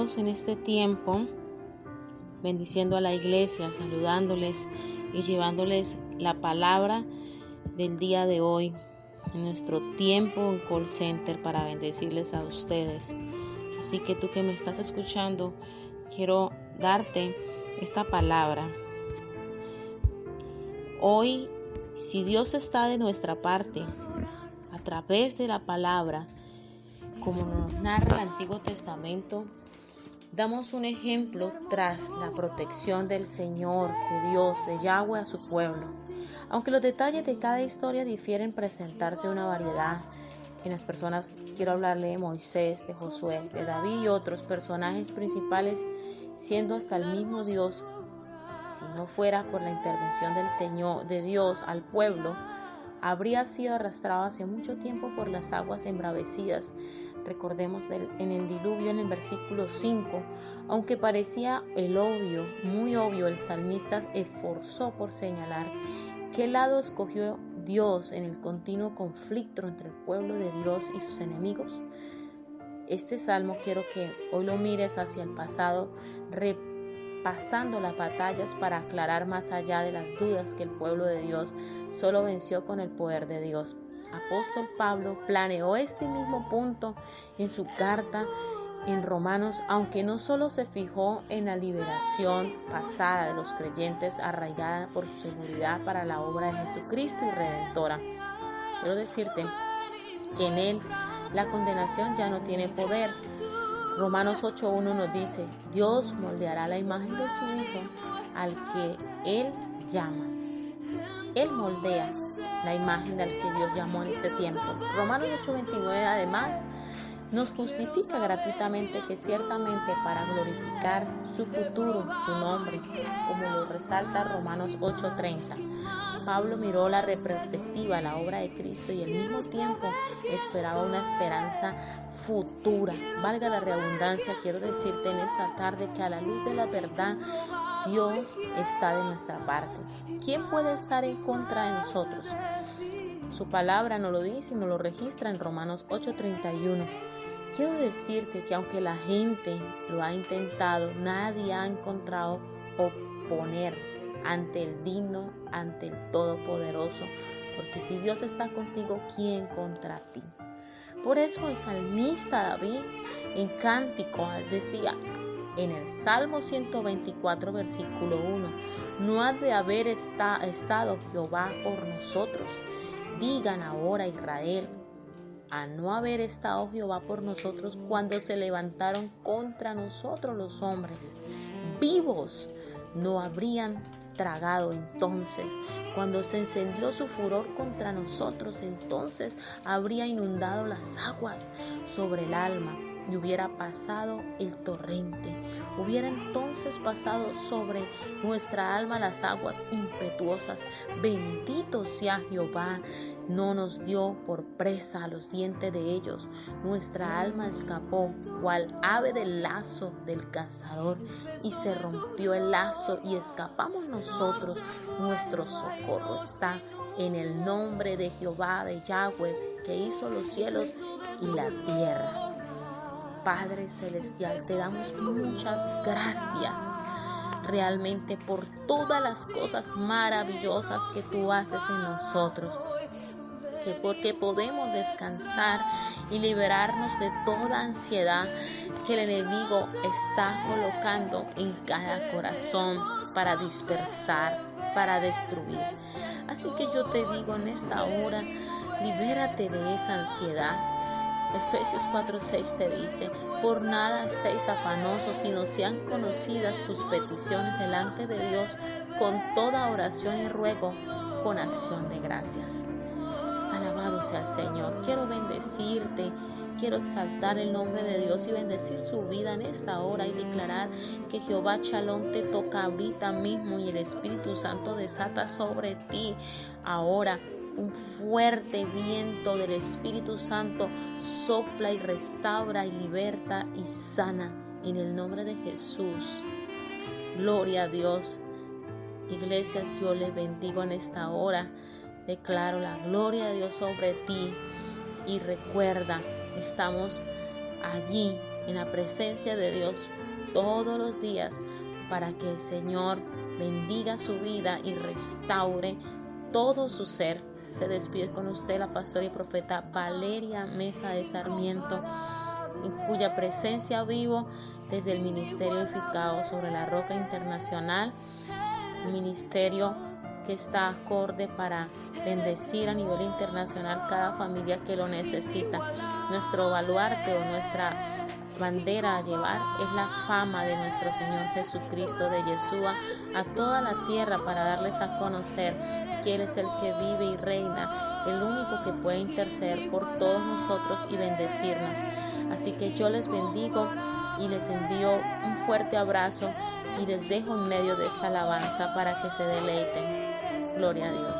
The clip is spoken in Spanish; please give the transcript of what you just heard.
en este tiempo, bendiciendo a la iglesia, saludándoles y llevándoles la palabra del día de hoy en nuestro tiempo en call center para bendecirles a ustedes. Así que tú que me estás escuchando, quiero darte esta palabra. Hoy, si Dios está de nuestra parte, a través de la palabra, como nos narra el Antiguo Testamento, damos un ejemplo tras la protección del Señor, de Dios, de Yahweh a su pueblo. Aunque los detalles de cada historia difieren presentarse una variedad, en las personas quiero hablarle de Moisés, de Josué, de David y otros personajes principales, siendo hasta el mismo Dios. Si no fuera por la intervención del Señor, de Dios al pueblo, habría sido arrastrado hace mucho tiempo por las aguas embravecidas. Recordemos en el diluvio en el versículo 5, aunque parecía el obvio, muy obvio, el salmista esforzó por señalar qué lado escogió Dios en el continuo conflicto entre el pueblo de Dios y sus enemigos. Este salmo quiero que hoy lo mires hacia el pasado, pasando las batallas para aclarar más allá de las dudas que el pueblo de Dios solo venció con el poder de Dios. Apóstol Pablo planeó este mismo punto en su carta en Romanos, aunque no solo se fijó en la liberación pasada de los creyentes arraigada por su seguridad para la obra de Jesucristo y redentora. Quiero decirte que en él la condenación ya no tiene poder, Romanos 8.1 nos dice, Dios moldeará la imagen de su Hijo al que Él llama. Él moldea la imagen al que Dios llamó en ese tiempo. Romanos 8.29 además nos justifica gratuitamente que ciertamente para glorificar su futuro, su nombre, como lo resalta Romanos 8:30. Pablo miró la retrospectiva, la obra de Cristo y al mismo tiempo esperaba una esperanza futura. Valga la redundancia, quiero decirte en esta tarde que a la luz de la verdad Dios está de nuestra parte. ¿Quién puede estar en contra de nosotros? Su palabra nos lo dice y nos lo registra en Romanos 8:31. Quiero decirte que aunque la gente lo ha intentado, nadie ha encontrado oponerse ante el digno, ante el todopoderoso, porque si Dios está contigo, ¿quién contra ti? Por eso el salmista David en cántico decía en el Salmo 124 versículo 1, no ha de haber estado Jehová por nosotros. Digan ahora Israel, a no haber estado Jehová por nosotros cuando se levantaron contra nosotros los hombres. Vivos no habrían tragado entonces. Cuando se encendió su furor contra nosotros, entonces habría inundado las aguas sobre el alma y hubiera pasado el torrente. Hubiera entonces pasado sobre nuestra alma las aguas impetuosas. Bendito sea Jehová. No nos dio por presa a los dientes de ellos. Nuestra alma escapó cual ave del lazo del cazador y se rompió el lazo y escapamos nosotros. Nuestro socorro está en el nombre de Jehová de Yahweh que hizo los cielos y la tierra. Padre Celestial, te damos muchas gracias realmente por todas las cosas maravillosas que tú haces en nosotros. Que porque podemos descansar y liberarnos de toda ansiedad que el enemigo está colocando en cada corazón para dispersar, para destruir. Así que yo te digo en esta hora, libérate de esa ansiedad Efesios 4:6 te dice, por nada estéis afanosos, sino sean conocidas tus peticiones delante de Dios con toda oración y ruego, con acción de gracias. Alabado sea el Señor. Quiero bendecirte. Quiero exaltar el nombre de Dios y bendecir su vida en esta hora y declarar que Jehová Chalón te toca ahorita mismo y el Espíritu Santo desata sobre ti ahora un fuerte viento del Espíritu Santo sopla y restaura y liberta y sana en el nombre de Jesús. Gloria a Dios. Iglesia, yo le bendigo en esta hora. Declaro la gloria de Dios sobre ti. Y recuerda, estamos allí en la presencia de Dios todos los días para que el Señor bendiga su vida y restaure todo su ser. Se despide con usted la pastora y profeta Valeria Mesa de Sarmiento, en cuya presencia vivo desde el Ministerio Edificado sobre la Roca Internacional, ministerio que está acorde para bendecir a nivel internacional cada familia que lo necesita. Nuestro baluarte o nuestra bandera a llevar es la fama de nuestro Señor Jesucristo de Yeshua a toda la tierra para darles a conocer que Él es el que vive y reina, el único que puede interceder por todos nosotros y bendecirnos. Así que yo les bendigo y les envío un fuerte abrazo y les dejo en medio de esta alabanza para que se deleiten. Gloria a Dios.